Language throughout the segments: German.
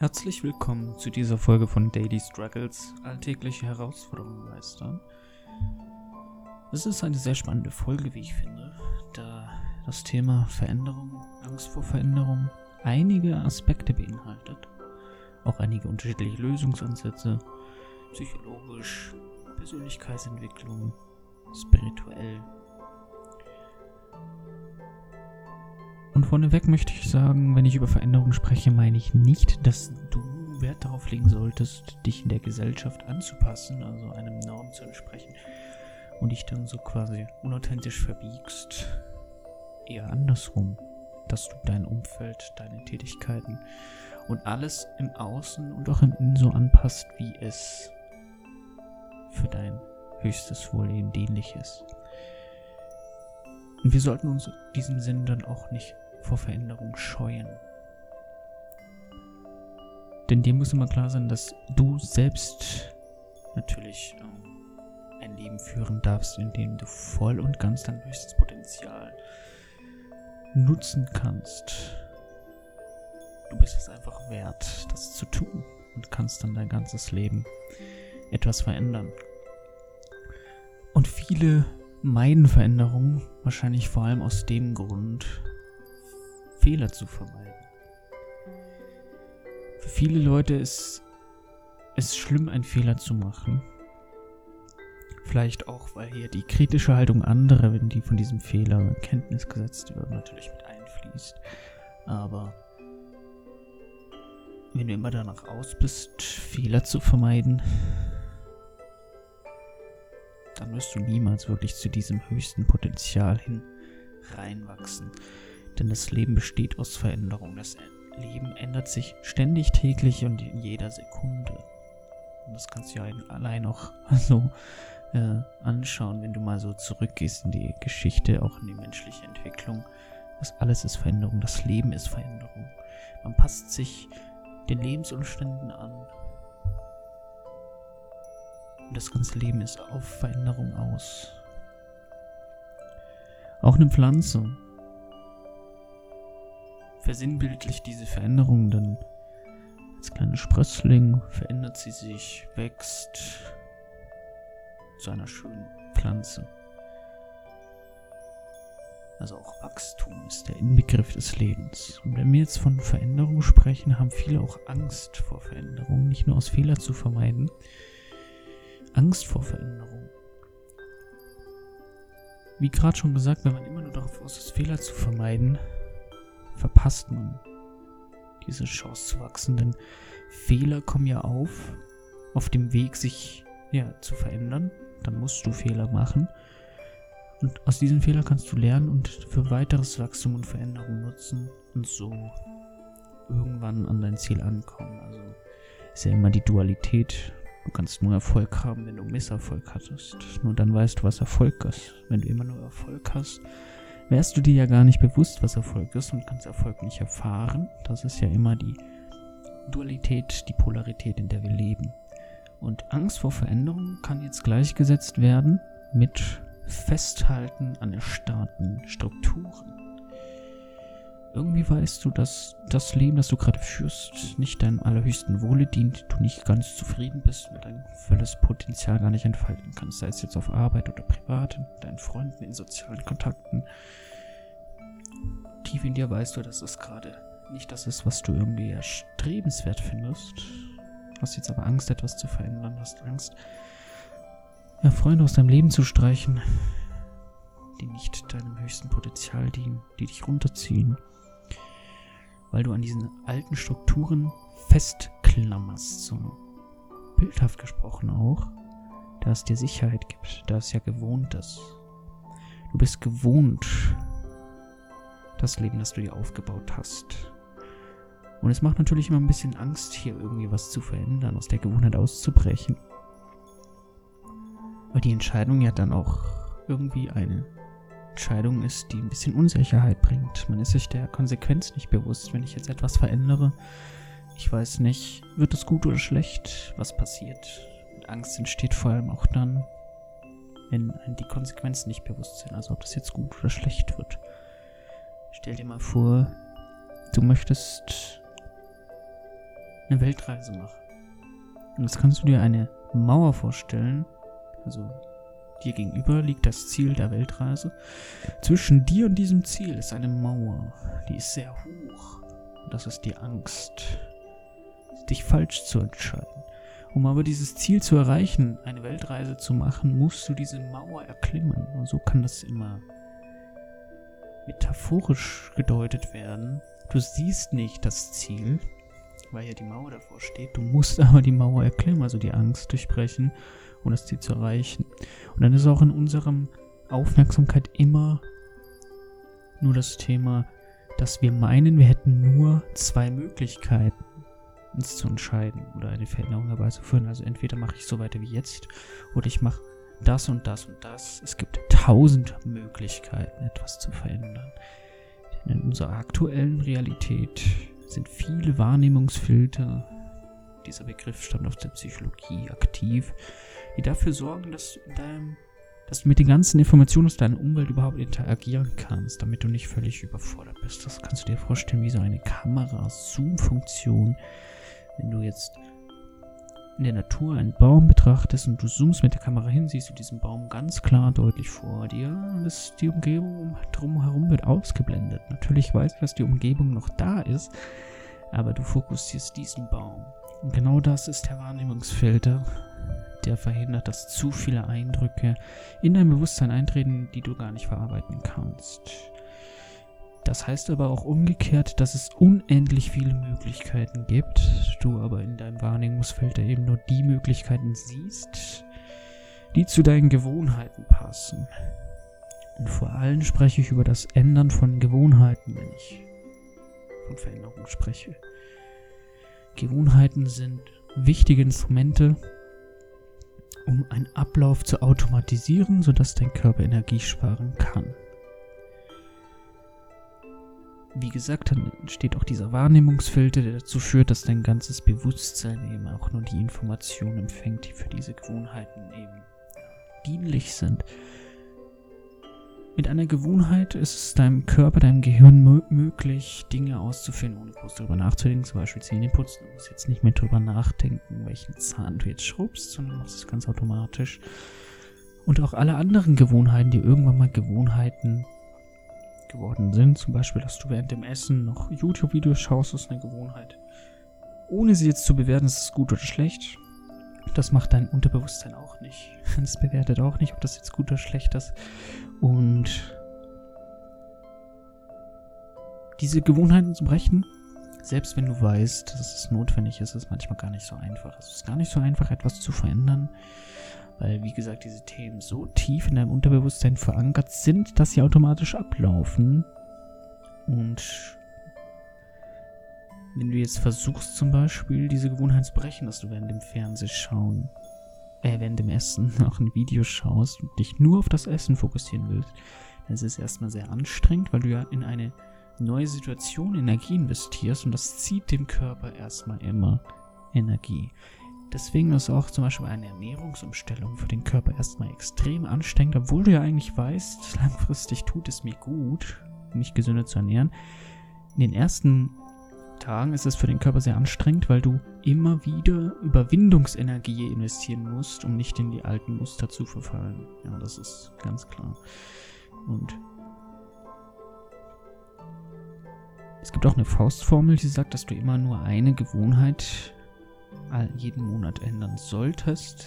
Herzlich willkommen zu dieser Folge von Daily Struggles, alltägliche Herausforderungen meistern. Es ist eine sehr spannende Folge, wie ich finde, da das Thema Veränderung, Angst vor Veränderung einige Aspekte beinhaltet. Auch einige unterschiedliche Lösungsansätze, psychologisch, Persönlichkeitsentwicklung, spirituell. Und vorneweg möchte ich sagen, wenn ich über Veränderung spreche, meine ich nicht, dass du Wert darauf legen solltest, dich in der Gesellschaft anzupassen, also einem Norm zu entsprechen und dich dann so quasi unauthentisch verbiegst. Eher andersrum, dass du dein Umfeld, deine Tätigkeiten und alles im Außen und auch im Innen so anpasst, wie es für dein höchstes Wohlleben dienlich ist. Und wir sollten uns in diesem Sinn dann auch nicht vor Veränderung scheuen. Denn dir muss immer klar sein, dass du selbst natürlich ähm, ein Leben führen darfst, in dem du voll und ganz dein höchstes Potenzial nutzen kannst. Du bist es einfach wert, das zu tun und kannst dann dein ganzes Leben etwas verändern. Und viele meiden Veränderungen, wahrscheinlich vor allem aus dem Grund, Fehler zu vermeiden. Für viele Leute ist es schlimm, einen Fehler zu machen. Vielleicht auch, weil hier die kritische Haltung anderer, wenn die von diesem Fehler in Kenntnis gesetzt wird, natürlich mit einfließt. Aber wenn du immer danach aus bist, Fehler zu vermeiden, dann wirst du niemals wirklich zu diesem höchsten Potenzial hin reinwachsen. Denn das Leben besteht aus Veränderung. Das Leben ändert sich ständig, täglich und in jeder Sekunde. Und das kannst du ja allein auch so äh, anschauen, wenn du mal so zurückgehst in die Geschichte, auch in die menschliche Entwicklung. Das alles ist Veränderung, das Leben ist Veränderung. Man passt sich den Lebensumständen an. Und das ganze Leben ist auf Veränderung aus. Auch eine Pflanze versinnbildlicht diese Veränderung dann als kleiner Sprössling verändert sie sich, wächst zu einer schönen Pflanze. Also auch Wachstum ist der Inbegriff des Lebens. Und wenn wir jetzt von Veränderung sprechen, haben viele auch Angst vor Veränderung, nicht nur aus Fehler zu vermeiden. Angst vor Veränderung. Wie gerade schon gesagt, wenn man immer nur darauf aus ist, Fehler zu vermeiden, verpasst man diese Chance zu wachsen, denn Fehler kommen ja auf, auf dem Weg, sich ja, zu verändern. Dann musst du Fehler machen. Und aus diesen Fehlern kannst du lernen und für weiteres Wachstum und Veränderung nutzen und so irgendwann an dein Ziel ankommen. Also ist ja immer die Dualität. Du kannst nur Erfolg haben, wenn du Misserfolg hattest. Nur dann weißt du, was Erfolg ist. Wenn du immer nur Erfolg hast, wärst du dir ja gar nicht bewusst, was Erfolg ist und kannst Erfolg nicht erfahren. Das ist ja immer die Dualität, die Polarität, in der wir leben. Und Angst vor Veränderung kann jetzt gleichgesetzt werden mit Festhalten an erstarrten Strukturen. Irgendwie weißt du, dass das Leben, das du gerade führst, nicht deinem allerhöchsten Wohle dient, du nicht ganz zufrieden bist, mit dein volles Potenzial gar nicht entfalten kannst, sei es jetzt auf Arbeit oder privat, mit deinen Freunden, in sozialen Kontakten. Tief in dir weißt du, dass es gerade nicht das ist, was du irgendwie erstrebenswert findest. Hast jetzt aber Angst, etwas zu verändern, hast Angst, ja, Freunde aus deinem Leben zu streichen, die nicht deinem höchsten Potenzial dienen, die dich runterziehen weil du an diesen alten Strukturen festklammerst, so bildhaft gesprochen auch, da es dir Sicherheit gibt, da es ja gewohnt ist. Du bist gewohnt, das Leben, das du dir aufgebaut hast. Und es macht natürlich immer ein bisschen Angst, hier irgendwie was zu verändern, aus der Gewohnheit auszubrechen. Weil die Entscheidung ja dann auch irgendwie eine Entscheidung ist, die ein bisschen Unsicherheit bringt. Man ist sich der Konsequenz nicht bewusst, wenn ich jetzt etwas verändere. Ich weiß nicht, wird es gut oder schlecht, was passiert. Und Angst entsteht vor allem auch dann, wenn die Konsequenzen nicht bewusst sind, also ob das jetzt gut oder schlecht wird. Stell dir mal vor, du möchtest eine Weltreise machen. Und jetzt kannst du dir eine Mauer vorstellen, also dir gegenüber liegt das Ziel der Weltreise. Zwischen dir und diesem Ziel ist eine Mauer, die ist sehr hoch. Und das ist die Angst, dich falsch zu entscheiden. Um aber dieses Ziel zu erreichen, eine Weltreise zu machen, musst du diese Mauer erklimmen. Und so kann das immer metaphorisch gedeutet werden. Du siehst nicht das Ziel, weil ja die Mauer davor steht. Du musst aber die Mauer erklimmen, also die Angst durchbrechen, um das Ziel zu erreichen. Und dann ist auch in unserem Aufmerksamkeit immer nur das Thema, dass wir meinen, wir hätten nur zwei Möglichkeiten uns zu entscheiden oder eine Veränderung herbeizuführen. Also entweder mache ich so weiter wie jetzt oder ich mache das und das und das. Es gibt tausend Möglichkeiten, etwas zu verändern. Denn in unserer aktuellen Realität sind viele Wahrnehmungsfilter, dieser Begriff stammt aus der Psychologie, aktiv, die dafür sorgen, dass du, deinem, dass du mit den ganzen Informationen aus deiner Umwelt überhaupt interagieren kannst, damit du nicht völlig überfordert bist. Das kannst du dir vorstellen wie so eine Kamera-Zoom-Funktion, wenn du jetzt in der Natur einen Baum betrachtest und du zoomst mit der Kamera hin, siehst du diesen Baum ganz klar deutlich vor dir. Das, die Umgebung drumherum wird ausgeblendet. Natürlich weißt du, dass die Umgebung noch da ist, aber du fokussierst diesen Baum. Und genau das ist der Wahrnehmungsfilter, der verhindert, dass zu viele Eindrücke in dein Bewusstsein eintreten, die du gar nicht verarbeiten kannst. Das heißt aber auch umgekehrt, dass es unendlich viele Möglichkeiten gibt, du aber in deinem Wahrnehmungsfeld eben nur die Möglichkeiten siehst, die zu deinen Gewohnheiten passen. Und vor allem spreche ich über das Ändern von Gewohnheiten, wenn ich von Veränderung spreche. Gewohnheiten sind wichtige Instrumente, um einen Ablauf zu automatisieren, sodass dein Körper Energie sparen kann wie gesagt, dann entsteht auch dieser Wahrnehmungsfilter, der dazu führt, dass dein ganzes Bewusstsein eben auch nur die Informationen empfängt, die für diese Gewohnheiten eben dienlich sind. Mit einer Gewohnheit ist es deinem Körper, deinem Gehirn möglich, Dinge auszuführen, ohne groß darüber nachzudenken. Zum Beispiel Zähne putzen. Du musst jetzt nicht mehr darüber nachdenken, welchen Zahn du jetzt schrubbst, sondern machst es ganz automatisch. Und auch alle anderen Gewohnheiten, die irgendwann mal Gewohnheiten geworden sind. Zum Beispiel, dass du während dem Essen noch YouTube-Videos schaust, ist eine Gewohnheit. Ohne sie jetzt zu bewerten, ist es gut oder schlecht. Das macht dein Unterbewusstsein auch nicht. Es bewertet auch nicht, ob das jetzt gut oder schlecht ist. Und diese Gewohnheiten zu brechen, selbst wenn du weißt, dass es notwendig ist, ist manchmal gar nicht so einfach. Es ist gar nicht so einfach, etwas zu verändern weil, wie gesagt, diese Themen so tief in deinem Unterbewusstsein verankert sind, dass sie automatisch ablaufen. Und wenn du jetzt versuchst, zum Beispiel diese Gewohnheit zu brechen, dass du während dem Fernsehschauen, äh, während dem Essen noch ein Video schaust und dich nur auf das Essen fokussieren willst, dann ist es erstmal sehr anstrengend, weil du ja in eine neue Situation Energie investierst und das zieht dem Körper erstmal immer Energie. Deswegen ist auch zum Beispiel eine Ernährungsumstellung für den Körper erstmal extrem anstrengend, obwohl du ja eigentlich weißt, langfristig tut es mir gut, mich gesünder zu ernähren. In den ersten Tagen ist es für den Körper sehr anstrengend, weil du immer wieder Überwindungsenergie investieren musst, um nicht in die alten Muster zu verfallen. Ja, das ist ganz klar. Und es gibt auch eine Faustformel, die sagt, dass du immer nur eine Gewohnheit jeden Monat ändern solltest.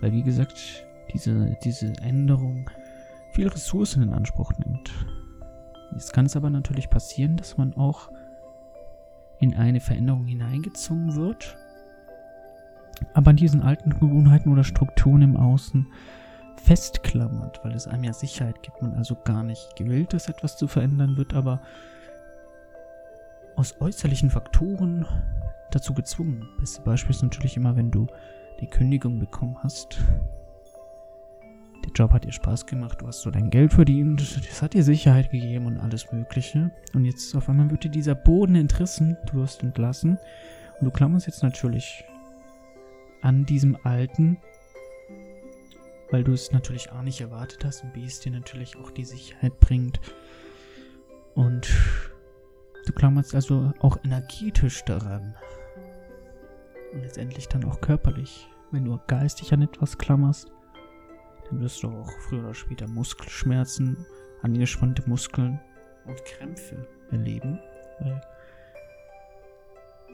Weil wie gesagt, diese, diese Änderung viel Ressourcen in Anspruch nimmt. Jetzt kann es aber natürlich passieren, dass man auch in eine Veränderung hineingezogen wird, aber an diesen alten Gewohnheiten oder Strukturen im Außen festklammert, weil es einem ja Sicherheit gibt, man also gar nicht gewillt ist, etwas zu verändern, wird aber aus äußerlichen Faktoren dazu gezwungen. Beste Beispiel ist natürlich immer, wenn du die Kündigung bekommen hast. Der Job hat dir Spaß gemacht, du hast so dein Geld verdient, das hat dir Sicherheit gegeben und alles Mögliche. Und jetzt auf einmal wird dir dieser Boden entrissen, du wirst entlassen. Und du klammerst jetzt natürlich an diesem Alten, weil du es natürlich A nicht erwartet hast und B es dir natürlich auch die Sicherheit bringt. Und du klammerst also auch energetisch daran und letztendlich dann auch körperlich. Wenn du geistig an etwas klammerst, dann wirst du auch früher oder später Muskelschmerzen, angespannte Muskeln und Krämpfe erleben, weil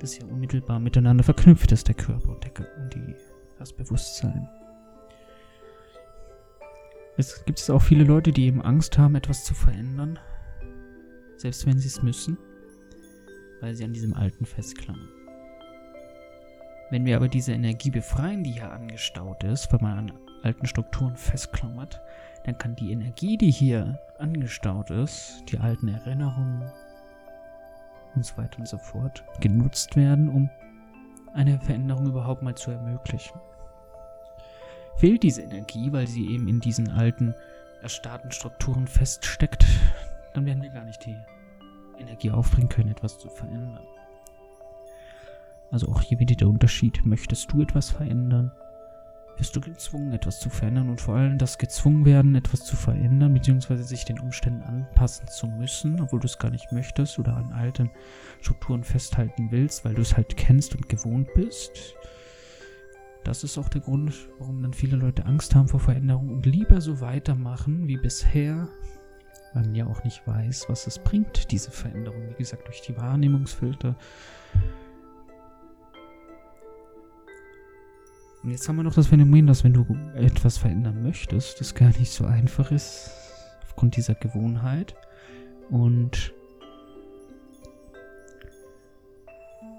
das ja unmittelbar miteinander verknüpft ist, der Körper und, der, und die, das Bewusstsein. Es gibt auch viele Leute, die eben Angst haben, etwas zu verändern, selbst wenn sie es müssen, weil sie an diesem Alten festklammern. Wenn wir aber diese Energie befreien, die hier angestaut ist, weil man an alten Strukturen festklammert, dann kann die Energie, die hier angestaut ist, die alten Erinnerungen und so weiter und so fort, genutzt werden, um eine Veränderung überhaupt mal zu ermöglichen. Fehlt diese Energie, weil sie eben in diesen alten, erstarrten Strukturen feststeckt, dann werden wir gar nicht die Energie aufbringen können, etwas zu verändern. Also auch hier wieder der Unterschied. Möchtest du etwas verändern? Wirst du gezwungen, etwas zu verändern und vor allem das gezwungen werden, etwas zu verändern, beziehungsweise sich den Umständen anpassen zu müssen, obwohl du es gar nicht möchtest oder an alten Strukturen festhalten willst, weil du es halt kennst und gewohnt bist. Das ist auch der Grund, warum dann viele Leute Angst haben vor Veränderung und lieber so weitermachen wie bisher, weil man ja auch nicht weiß, was es bringt, diese Veränderung. Wie gesagt, durch die Wahrnehmungsfilter Und jetzt haben wir noch das Phänomen, dass wenn du etwas verändern möchtest, das gar nicht so einfach ist, aufgrund dieser Gewohnheit. Und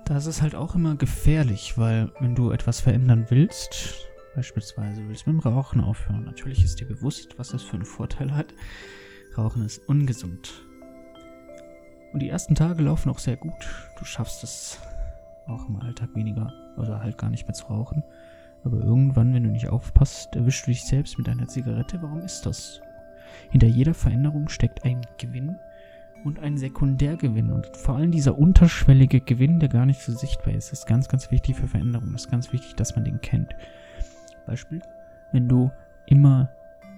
das ist halt auch immer gefährlich, weil wenn du etwas verändern willst, beispielsweise willst du mit dem Rauchen aufhören, natürlich ist dir bewusst, was das für einen Vorteil hat. Rauchen ist ungesund. Und die ersten Tage laufen auch sehr gut. Du schaffst es auch im Alltag weniger oder halt gar nicht mehr zu rauchen. Aber irgendwann, wenn du nicht aufpasst, erwischst du dich selbst mit einer Zigarette. Warum ist das? Hinter jeder Veränderung steckt ein Gewinn und ein Sekundärgewinn. Und vor allem dieser unterschwellige Gewinn, der gar nicht so sichtbar ist, ist ganz, ganz wichtig für Veränderungen. Ist ganz wichtig, dass man den kennt. Beispiel, wenn du immer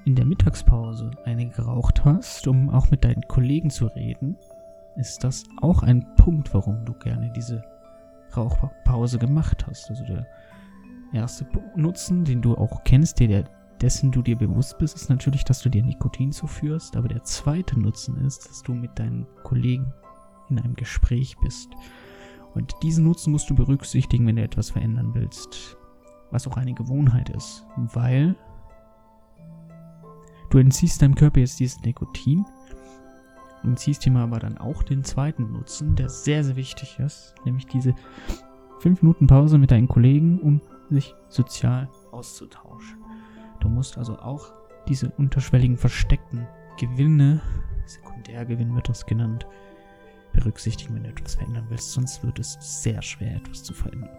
in der Mittagspause eine geraucht hast, um auch mit deinen Kollegen zu reden, ist das auch ein Punkt, warum du gerne diese Rauchpause gemacht hast. Also der erste Nutzen, den du auch kennst, der, dessen du dir bewusst bist, ist natürlich, dass du dir Nikotin zuführst. Aber der zweite Nutzen ist, dass du mit deinen Kollegen in einem Gespräch bist. Und diesen Nutzen musst du berücksichtigen, wenn du etwas verändern willst. Was auch eine Gewohnheit ist. Weil du entziehst deinem Körper jetzt dieses Nikotin und ziehst dir mal aber dann auch den zweiten Nutzen, der sehr, sehr wichtig ist, nämlich diese 5 Minuten Pause mit deinen Kollegen, um sich sozial auszutauschen. Du musst also auch diese unterschwelligen versteckten Gewinne, Sekundärgewinn wird das genannt, berücksichtigen, wenn du etwas verändern willst, sonst wird es sehr schwer, etwas zu verändern.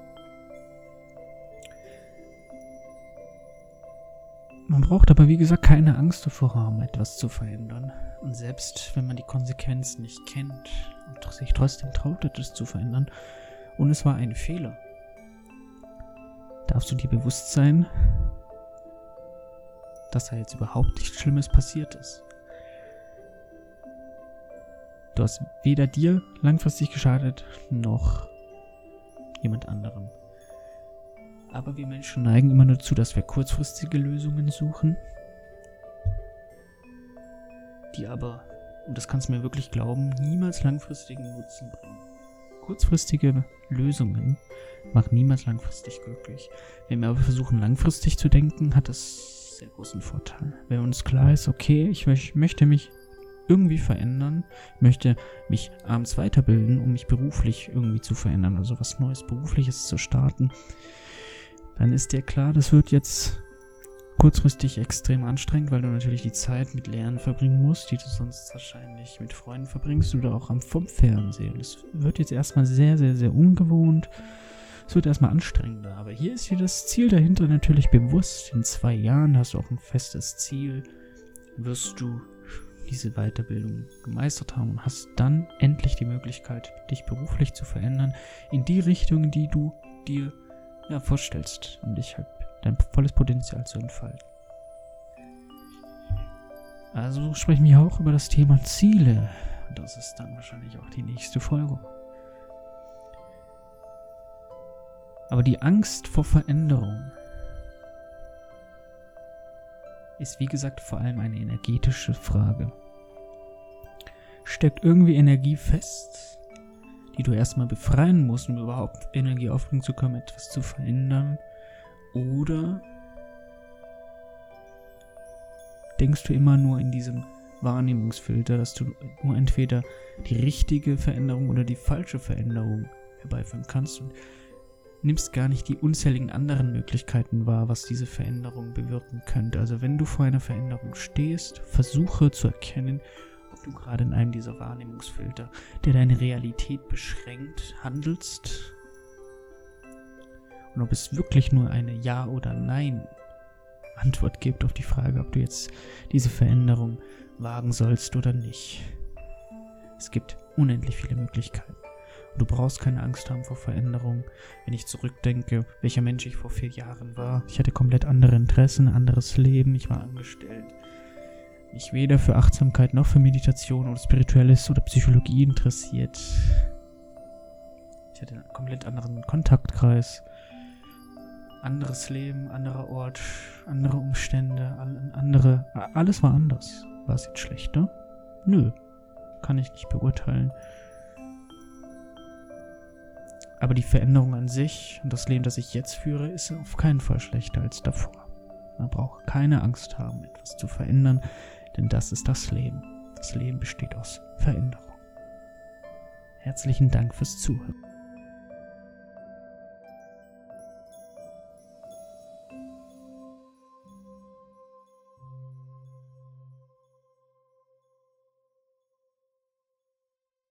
Man braucht aber, wie gesagt, keine Angst davor haben, etwas zu verändern. Und selbst wenn man die Konsequenzen nicht kennt und sich trotzdem traut, etwas zu verändern, und es war ein Fehler, darfst du dir bewusst sein, dass da jetzt überhaupt nichts Schlimmes passiert ist. Du hast weder dir langfristig geschadet, noch jemand anderem. Aber wir Menschen neigen immer nur dazu, dass wir kurzfristige Lösungen suchen, die aber, und das kannst du mir wirklich glauben, niemals langfristigen Nutzen bringen. Kurzfristige Lösungen machen niemals langfristig glücklich. Wenn wir aber versuchen, langfristig zu denken, hat das sehr großen Vorteil. Wenn uns klar ist, okay, ich möchte mich irgendwie verändern, möchte mich abends weiterbilden, um mich beruflich irgendwie zu verändern, also was Neues Berufliches zu starten, dann ist dir klar, das wird jetzt kurzfristig extrem anstrengend, weil du natürlich die Zeit mit Lernen verbringen musst, die du sonst wahrscheinlich mit Freunden verbringst oder auch am vom Fernsehen. Es wird jetzt erstmal sehr, sehr, sehr ungewohnt. Es wird erstmal anstrengender. Aber hier ist dir das Ziel dahinter natürlich bewusst. In zwei Jahren hast du auch ein festes Ziel. Wirst du diese Weiterbildung gemeistert haben und hast dann endlich die Möglichkeit, dich beruflich zu verändern in die Richtung, die du dir ja, vorstellst und dich halt dein volles Potenzial zu entfalten. Also sprechen wir auch über das Thema Ziele. Das ist dann wahrscheinlich auch die nächste Folge. Aber die Angst vor Veränderung ist wie gesagt vor allem eine energetische Frage. Steckt irgendwie Energie fest, die du erstmal befreien musst, um überhaupt Energie aufbringen zu können, etwas zu verändern? Oder denkst du immer nur in diesem Wahrnehmungsfilter, dass du nur entweder die richtige Veränderung oder die falsche Veränderung herbeiführen kannst und nimmst gar nicht die unzähligen anderen Möglichkeiten wahr, was diese Veränderung bewirken könnte. Also wenn du vor einer Veränderung stehst, versuche zu erkennen, ob du gerade in einem dieser Wahrnehmungsfilter, der deine Realität beschränkt, handelst und ob es wirklich nur eine Ja oder Nein Antwort gibt auf die Frage, ob du jetzt diese Veränderung wagen sollst oder nicht. Es gibt unendlich viele Möglichkeiten. Und du brauchst keine Angst haben vor Veränderung. Wenn ich zurückdenke, welcher Mensch ich vor vier Jahren war, ich hatte komplett andere Interessen, anderes Leben, ich war angestellt. Mich weder für Achtsamkeit noch für Meditation oder Spirituelles oder Psychologie interessiert. Ich hatte einen komplett anderen Kontaktkreis anderes Leben, anderer Ort, andere Umstände, andere. Alles war anders. War es jetzt schlechter? Nö. Kann ich nicht beurteilen. Aber die Veränderung an sich und das Leben, das ich jetzt führe, ist auf keinen Fall schlechter als davor. Man braucht keine Angst haben, etwas zu verändern, denn das ist das Leben. Das Leben besteht aus Veränderung. Herzlichen Dank fürs Zuhören.